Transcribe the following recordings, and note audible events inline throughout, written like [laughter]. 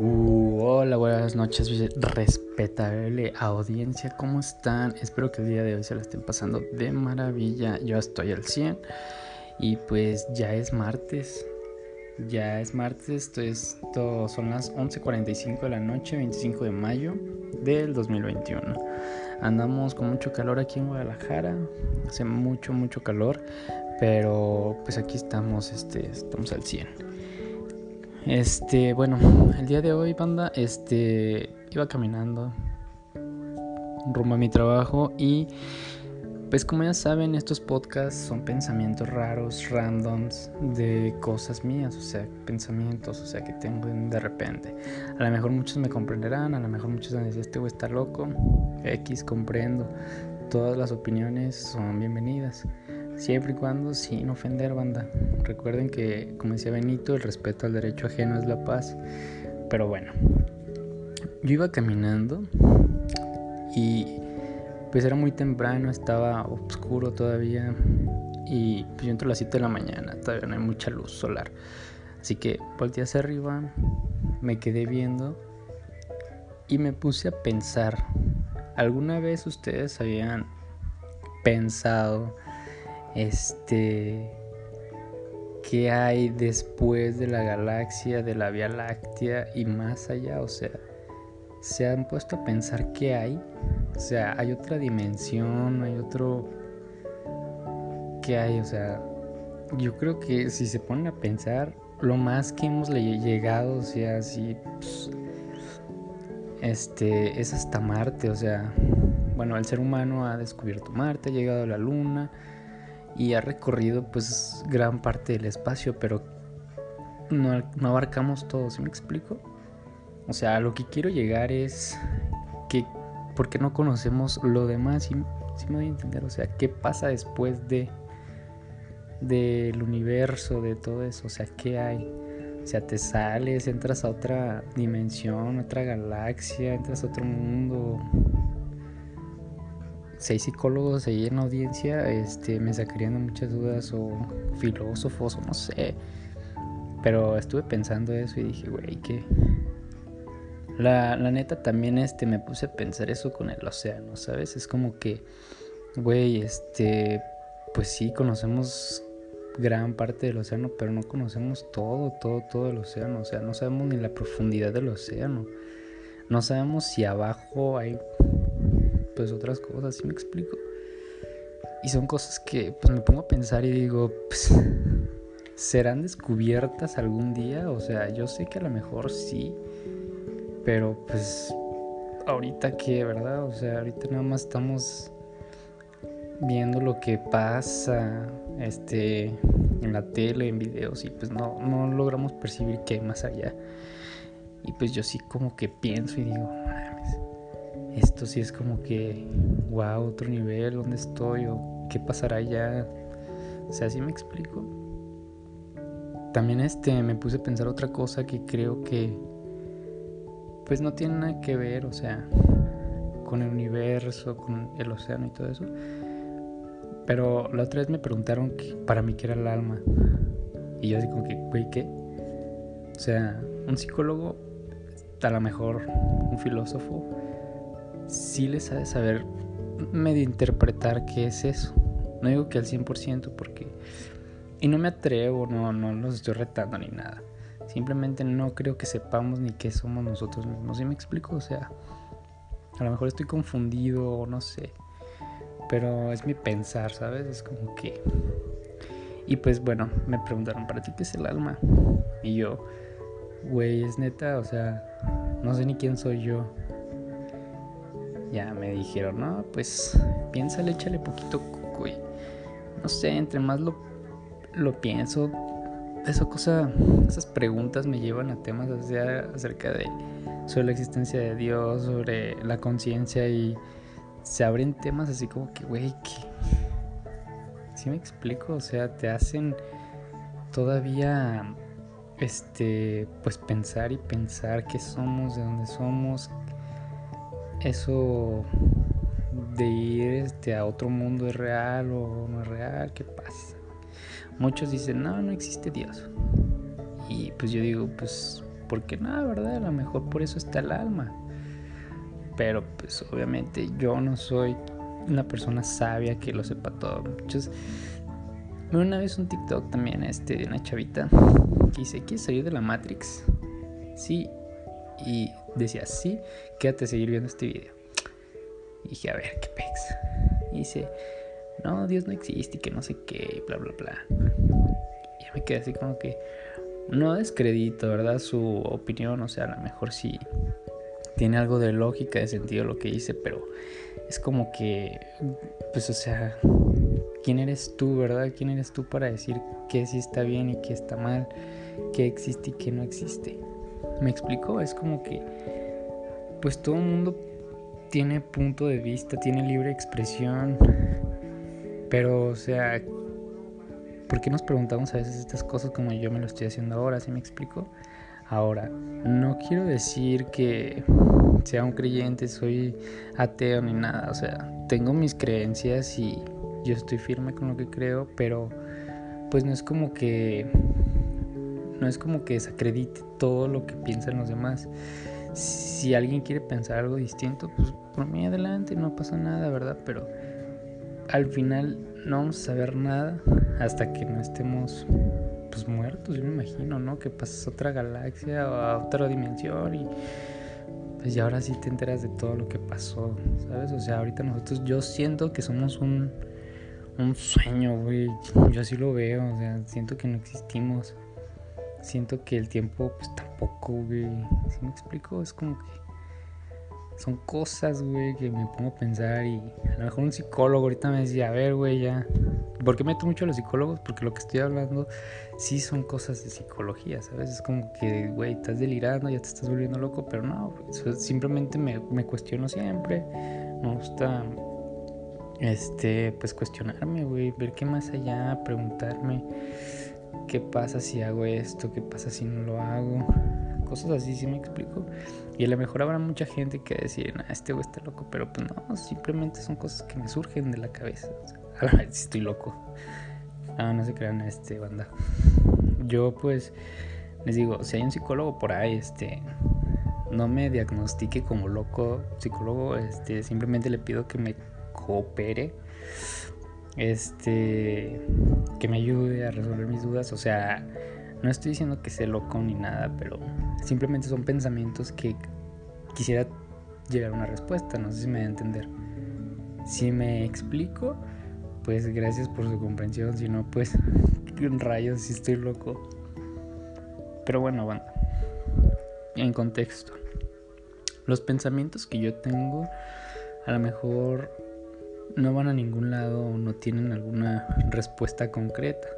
Uh, hola, buenas noches, respetable audiencia, ¿cómo están? Espero que el día de hoy se la estén pasando de maravilla. Yo estoy al 100 y pues ya es martes. Ya es martes, esto, esto son las 11:45 de la noche, 25 de mayo del 2021. Andamos con mucho calor aquí en Guadalajara, hace mucho, mucho calor, pero pues aquí estamos, este, estamos al 100. Este, bueno, el día de hoy, banda, este, iba caminando rumbo a mi trabajo y pues como ya saben, estos podcasts son pensamientos raros, randoms, de cosas mías, o sea, pensamientos, o sea, que tengo de repente. A lo mejor muchos me comprenderán, a lo mejor muchos van a decir, este güey está loco, X, comprendo. Todas las opiniones son bienvenidas. Siempre y cuando sin ofender banda. Recuerden que, como decía Benito, el respeto al derecho ajeno es la paz. Pero bueno, yo iba caminando y pues era muy temprano, estaba oscuro todavía y pues yo entro a las 7 de la mañana, todavía no hay mucha luz solar. Así que volteé hacia arriba, me quedé viendo y me puse a pensar, ¿alguna vez ustedes habían pensado este, ¿qué hay después de la galaxia, de la Vía Láctea y más allá? O sea, ¿se han puesto a pensar qué hay? O sea, hay otra dimensión, hay otro... ¿Qué hay? O sea, yo creo que si se ponen a pensar, lo más que hemos llegado, o sea, si... Pues, este, es hasta Marte, o sea, bueno, el ser humano ha descubierto Marte, ha llegado a la Luna, y ha recorrido pues gran parte del espacio, pero no, abarcamos todo, ¿sí me explico? O sea, lo que quiero llegar es que, ¿por qué no conocemos lo demás? ¿Sí, me voy a entender? O sea, ¿qué pasa después de del universo, de todo eso? O sea, ¿qué hay? O sea, te sales, entras a otra dimensión, otra galaxia, entras a otro mundo, seis psicólogos ahí en la audiencia este, me sacarían de muchas dudas o filósofos o no sé. Pero estuve pensando eso y dije, güey, que... La, la, neta también este, me puse a pensar eso con el océano, ¿sabes? Es como que, güey, este, pues sí, conocemos gran parte del océano, pero no conocemos todo, todo, todo el océano. O sea, no sabemos ni la profundidad del océano. No sabemos si abajo hay pues otras cosas, ¿sí me explico? Y son cosas que pues me pongo a pensar y digo, pues, ¿serán descubiertas algún día? O sea, yo sé que a lo mejor sí, pero pues ahorita que, ¿verdad? O sea, ahorita nada más estamos viendo lo que pasa este en la tele, en videos y pues no, no logramos percibir qué hay más allá. Y pues yo sí como que pienso y digo, esto sí es como que, wow, otro nivel, ¿dónde estoy? ¿O qué pasará allá? O sea, así me explico. También este, me puse a pensar otra cosa que creo que, pues no tiene nada que ver, o sea, con el universo, con el océano y todo eso. Pero la otra vez me preguntaron para mí qué era el alma. Y yo así como que, güey, ¿qué? O sea, un psicólogo, a lo mejor un filósofo, sí les ha de saber medio interpretar qué es eso. No digo que al 100% porque... Y no me atrevo, no, no los estoy retando ni nada. Simplemente no creo que sepamos ni qué somos nosotros mismos. ¿Sí me explico? O sea, a lo mejor estoy confundido o no sé. Pero es mi pensar, ¿sabes? Es como que... Y pues bueno, me preguntaron, ¿para ti qué es el alma? Y yo, güey, es neta, o sea, no sé ni quién soy yo ya me dijeron, no, pues piénsale, échale poquito coco y no sé, entre más lo, lo pienso, esa cosa, esas preguntas me llevan a temas acerca de sobre la existencia de Dios, sobre la conciencia y se abren temas así como que, güey, que... ¿Sí me explico? O sea, te hacen todavía, este, pues pensar y pensar qué somos, de dónde somos, eso de ir este, a otro mundo es real o no es real, ¿qué pasa? Muchos dicen, no, no existe Dios. Y pues yo digo, pues porque nada, ¿verdad? A lo mejor por eso está el alma. Pero pues obviamente yo no soy una persona sabia que lo sepa todo. Muchos... Una vez un TikTok también este, de una chavita que dice, ¿quieres salir de la Matrix? Sí. Y decía, sí, quédate a seguir viendo este video. Y dije, a ver, qué pex. Y dice, no, Dios no existe y que no sé qué, bla, bla, bla. Y me quedé así como que, no descredito, ¿verdad? Su opinión, o sea, a lo mejor sí tiene algo de lógica, de sentido lo que dice, pero es como que, pues, o sea, ¿quién eres tú, verdad? ¿Quién eres tú para decir qué sí está bien y qué está mal, qué existe y qué no existe? ¿Me explico? Es como que, pues todo el mundo tiene punto de vista, tiene libre expresión, pero, o sea, ¿por qué nos preguntamos a veces estas cosas como yo me lo estoy haciendo ahora? ¿Sí me explico? Ahora, no quiero decir que sea un creyente, soy ateo ni nada, o sea, tengo mis creencias y yo estoy firme con lo que creo, pero pues no es como que no es como que desacredite todo lo que piensan los demás. Si alguien quiere pensar algo distinto, pues por mí adelante, no pasa nada, ¿verdad? Pero al final no vamos a saber nada hasta que no estemos pues muertos, yo me imagino, ¿no? Que pasas a otra galaxia o a otra dimensión y pues ya ahora sí te enteras de todo lo que pasó, ¿sabes? O sea, ahorita nosotros, yo siento que somos un, un sueño, güey. Yo así lo veo, o sea, siento que no existimos. Siento que el tiempo, pues tampoco, güey. ¿Sí me explico? Es como que son cosas, güey, que me pongo a pensar y a lo mejor un psicólogo ahorita me decía, a ver, güey, ya. ¿Por qué meto mucho a los psicólogos? Porque lo que estoy hablando sí son cosas de psicología, ¿sabes? Es como que, güey, estás delirando, ya te estás volviendo loco, pero no, simplemente me, me cuestiono siempre. Me gusta, este, pues cuestionarme, güey, ver qué más allá, preguntarme qué pasa si hago esto, qué pasa si no lo hago cosas así, si me explico? Y a lo mejor habrá mucha gente que decir, nah, este güey está loco, pero pues no, simplemente son cosas que me surgen de la cabeza. [laughs] a la vez estoy loco. Ah, no se crean, este, banda. Yo pues les digo, si hay un psicólogo por ahí, este, no me diagnostique como loco psicólogo, este, simplemente le pido que me coopere, este, que me ayude a resolver mis dudas, o sea, no estoy diciendo que sea loco ni nada, pero simplemente son pensamientos que quisiera llegar a una respuesta. No sé si me voy a entender. Si me explico, pues gracias por su comprensión. Si no, pues [laughs] rayos, si estoy loco. Pero bueno, bueno, en contexto. Los pensamientos que yo tengo a lo mejor no van a ningún lado o no tienen alguna respuesta concreta.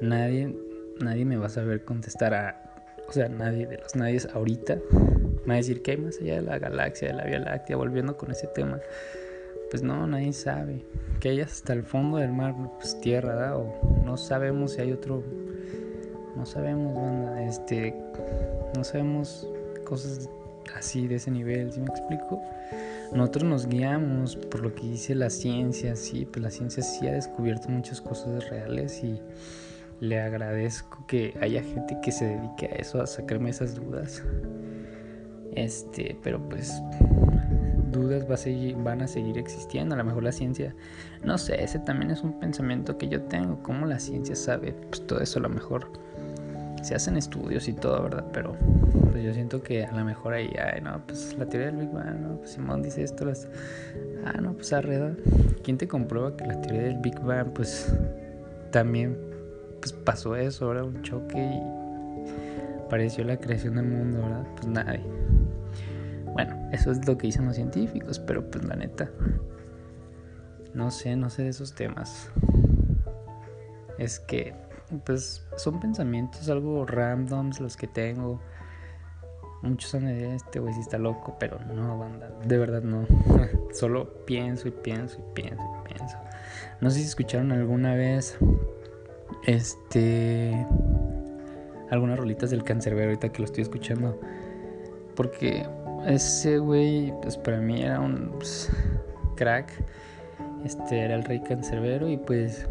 Nadie nadie me va a saber contestar a, o sea, nadie de los nadies ahorita me va a decir que hay más allá de la galaxia, de la Vía Láctea, volviendo con ese tema. Pues no, nadie sabe. Que hay hasta el fondo del mar, pues tierra, ¿da? O no sabemos si hay otro. No sabemos, banda. Este. No sabemos cosas así de ese nivel, ¿sí me explico? Nosotros nos guiamos por lo que dice la ciencia, sí, pues la ciencia sí ha descubierto muchas cosas reales y le agradezco que haya gente que se dedique a eso, a sacarme esas dudas. Este, pero pues dudas va a seguir, van a seguir existiendo. A lo mejor la ciencia, no sé, ese también es un pensamiento que yo tengo. ¿Cómo la ciencia sabe? Pues todo eso a lo mejor se hacen estudios y todo, ¿verdad? Pero pues yo siento que a lo mejor ahí, ay, no, pues la teoría del Big Bang, ¿no? Pues Simón dice esto, las... ah, no, pues arreda. ¿Quién te comprueba que la teoría del Big Bang, pues también pues pasó eso, ¿verdad? Un choque y pareció la creación del mundo, ¿verdad? Pues nadie. Bueno, eso es lo que dicen los científicos, pero pues la neta, no sé, no sé de esos temas. Es que, pues son pensamientos algo randoms los que tengo. Muchos son de este güey si está loco, pero no, banda, de verdad no. [laughs] Solo pienso y pienso y pienso y pienso. No sé si escucharon alguna vez este. Algunas rolitas del cancerbero ahorita que lo estoy escuchando. Porque ese güey, pues para mí era un pues, crack. Este era el rey cancerbero y pues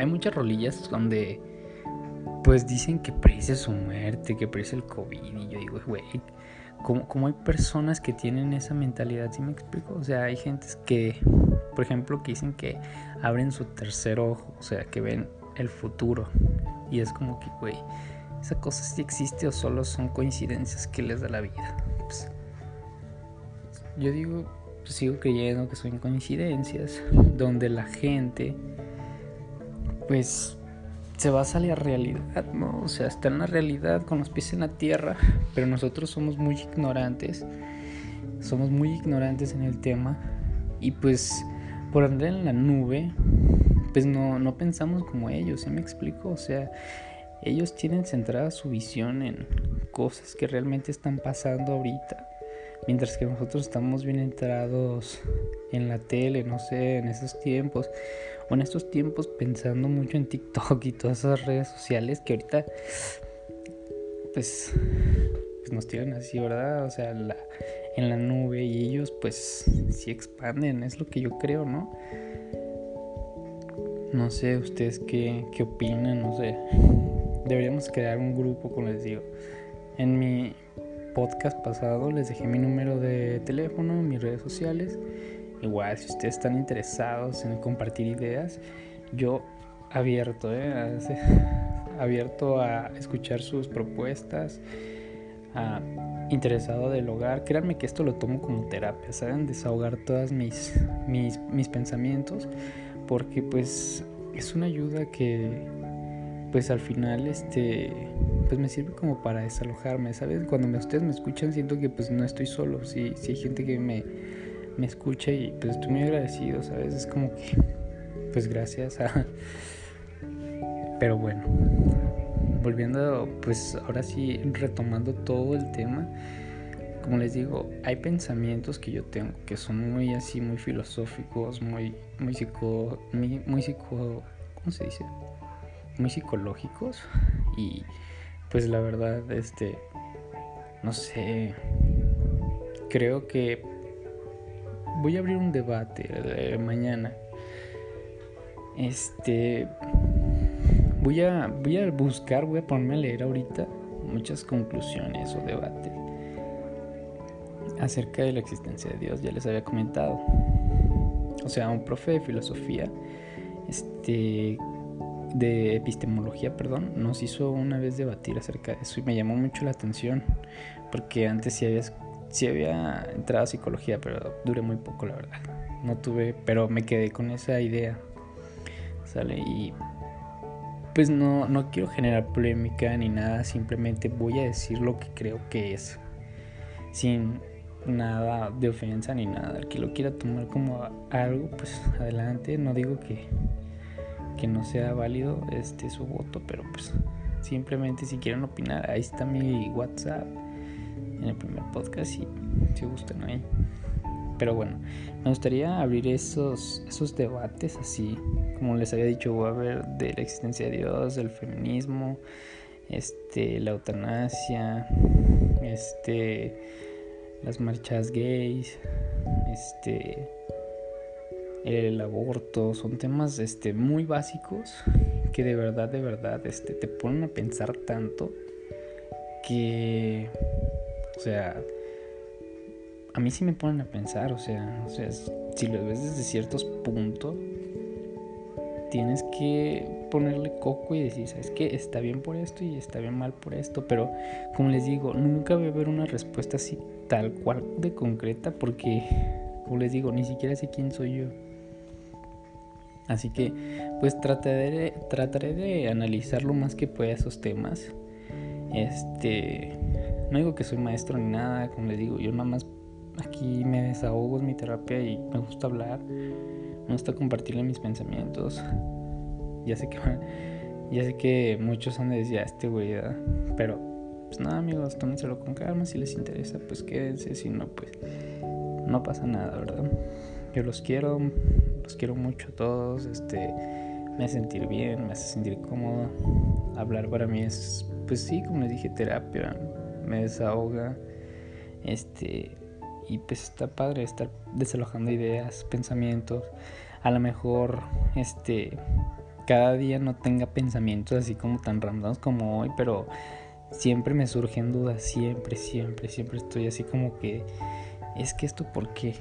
hay muchas rolillas donde pues dicen que predice su muerte, que predice el COVID. Y yo digo, güey, ¿cómo, hay personas que tienen esa mentalidad? ¿Sí me explico? O sea, hay gente que, por ejemplo, que dicen que abren su tercer ojo, o sea, que ven el futuro. Y es como que, güey, esa cosa sí existe o solo son coincidencias que les da la vida. Pues, yo digo, pues sigo creyendo que son coincidencias donde la gente, pues se va a salir a la realidad, ¿no? O sea, está en la realidad con los pies en la tierra, [laughs] pero nosotros somos muy ignorantes, somos muy ignorantes en el tema y pues por andar en la nube, pues no, no pensamos como ellos, ¿sí me explico? O sea, ellos tienen centrada su visión en cosas que realmente están pasando ahorita, mientras que nosotros estamos bien entrados en la tele, no sé, en esos tiempos en estos tiempos pensando mucho en TikTok y todas esas redes sociales que ahorita pues, pues nos tiran así, ¿verdad? O sea, en la nube y ellos pues sí expanden, es lo que yo creo, ¿no? No sé ustedes qué, qué opinan, no sé. Deberíamos crear un grupo, como les digo. En mi podcast pasado les dejé mi número de teléfono, mis redes sociales Igual, si ustedes están interesados en compartir ideas, yo abierto, ¿eh? [laughs] abierto a escuchar sus propuestas, interesado del hogar. Créanme que esto lo tomo como terapia, ¿saben? Desahogar todas mis, mis, mis pensamientos, porque pues es una ayuda que pues al final este pues me sirve como para desalojarme, ¿sabes? Cuando ustedes me escuchan siento que pues no estoy solo, si sí hay gente que me me escucha y pues estoy muy agradecido, ¿sabes? Es como que, pues gracias a... [laughs] Pero bueno, volviendo, pues ahora sí, retomando todo el tema, como les digo, hay pensamientos que yo tengo que son muy así, muy filosóficos, muy, muy psico, muy, muy psico, ¿cómo se dice? Muy psicológicos y pues la verdad, este, no sé, creo que voy a abrir un debate mañana. Este voy a voy a buscar, voy a ponerme a leer ahorita muchas conclusiones o debates acerca de la existencia de Dios, ya les había comentado. O sea, un profe de filosofía este de epistemología, perdón, nos hizo una vez debatir acerca de eso y me llamó mucho la atención porque antes sí había sí había entrado a psicología, pero duré muy poco, la verdad. No tuve, pero me quedé con esa idea. ¿Sale? Y pues no, no quiero generar polémica ni nada, simplemente voy a decir lo que creo que es. Sin nada de ofensa ni nada. El que lo quiera tomar como algo, pues adelante. No digo que, que no sea válido este su voto, pero pues simplemente si quieren opinar, ahí está mi WhatsApp en el primer podcast y si gustan ahí. Pero bueno, me gustaría abrir esos, esos debates así, como les había dicho, voy a ver de la existencia de Dios, del feminismo, este, la eutanasia, este, las marchas gays, este, el aborto, son temas este, muy básicos que de verdad, de verdad, este, te ponen a pensar tanto que o sea, a mí sí me ponen a pensar, o sea, o sea si lo ves desde ciertos puntos, tienes que ponerle coco y decir, ¿sabes qué? Está bien por esto y está bien mal por esto, pero como les digo, nunca voy a ver una respuesta así tal cual de concreta porque, como les digo, ni siquiera sé quién soy yo. Así que, pues trataré, trataré de analizar lo más que pueda esos temas. Este no digo que soy maestro ni nada, como les digo, yo nada más aquí me desahogo, en mi terapia y me gusta hablar, me gusta compartirle mis pensamientos. Ya sé que ya sé que muchos han de decir, ah, este güey, pero pues nada, amigos, tómenselo con calma, si les interesa, pues quédense, si no, pues no pasa nada, ¿verdad? Yo los quiero, los quiero mucho a todos, este me hace sentir bien, me hace sentir cómodo. Hablar para mí es, pues sí, como les dije, terapia me desahoga. Este, y pues está padre estar desalojando ideas, pensamientos. A lo mejor, este, cada día no tenga pensamientos así como tan randoms como hoy, pero siempre me surgen dudas, siempre, siempre, siempre estoy así como que, es que esto por qué.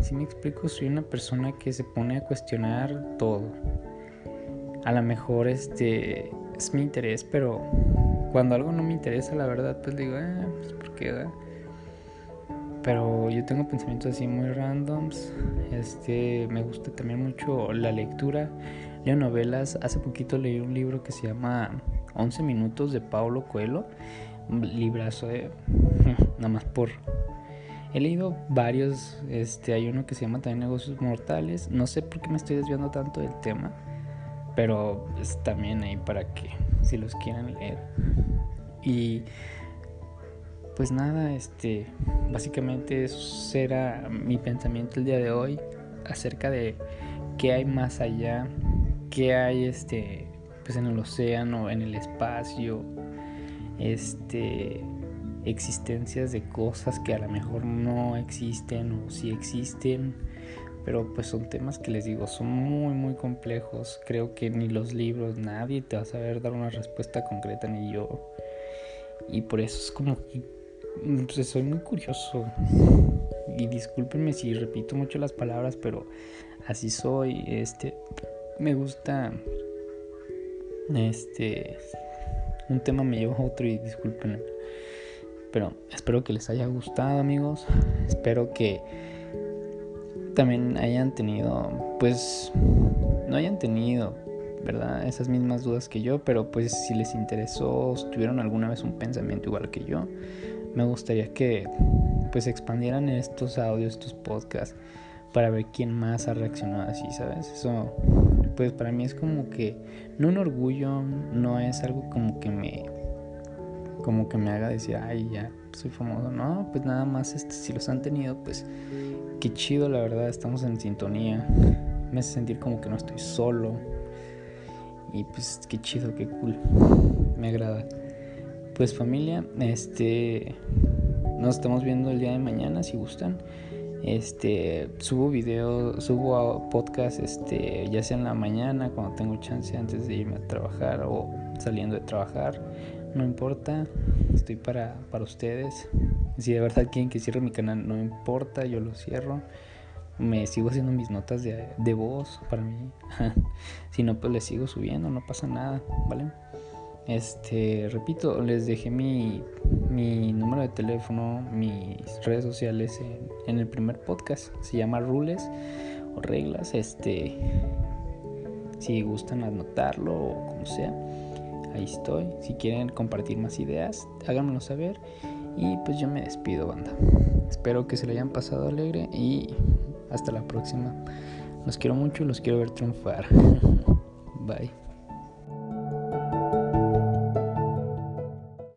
Si me explico, soy una persona que se pone a cuestionar todo. A lo mejor este es mi interés, pero cuando algo no me interesa, la verdad, pues digo, ah, pues por qué, Pero yo tengo pensamientos así muy randoms. Este, me gusta también mucho la lectura. Leo novelas. Hace poquito leí un libro que se llama 11 minutos de Paulo Coelho. Librazo de [laughs] nada más por He leído varios, este, hay uno que se llama también Negocios Mortales. No sé por qué me estoy desviando tanto del tema, pero es también ahí para que si los quieren leer. Y pues nada, este, básicamente eso será mi pensamiento el día de hoy acerca de qué hay más allá, qué hay este, pues en el océano, en el espacio, este existencias de cosas que a lo mejor no existen o sí existen, pero pues son temas que les digo, son muy muy complejos, creo que ni los libros, nadie te va a saber dar una respuesta concreta, ni yo, y por eso es como que pues, soy muy curioso, y discúlpenme si repito mucho las palabras, pero así soy, este, me gusta, este, un tema me lleva a otro y discúlpenme. Pero espero que les haya gustado amigos. Espero que también hayan tenido, pues, no hayan tenido, ¿verdad? Esas mismas dudas que yo, pero pues si les interesó, tuvieron alguna vez un pensamiento igual que yo, me gustaría que pues expandieran estos audios, estos podcasts, para ver quién más ha reaccionado así, ¿sabes? Eso, pues para mí es como que, no un orgullo, no es algo como que me como que me haga decir, ay, ya soy famoso. No, pues nada más, este, si los han tenido, pues qué chido, la verdad, estamos en sintonía. [laughs] Me hace sentir como que no estoy solo. Y pues qué chido, qué cool. Me agrada. Pues familia, este nos estamos viendo el día de mañana si gustan. Este subo video, subo podcast este ya sea en la mañana cuando tengo chance antes de irme a trabajar o saliendo de trabajar no importa, estoy para, para ustedes. Si de verdad quieren que cierre mi canal, no importa, yo lo cierro. Me sigo haciendo mis notas de, de voz para mí. [laughs] si no, pues les sigo subiendo, no pasa nada, ¿vale? Este, repito, les dejé mi, mi número de teléfono, mis redes sociales en, en, el primer podcast. Se llama Rules o Reglas. Este, si gustan anotarlo o como sea ahí estoy. Si quieren compartir más ideas, háganmelo saber. Y pues yo me despido, banda. Espero que se le hayan pasado alegre y hasta la próxima. Los quiero mucho los quiero ver triunfar. [laughs] Bye.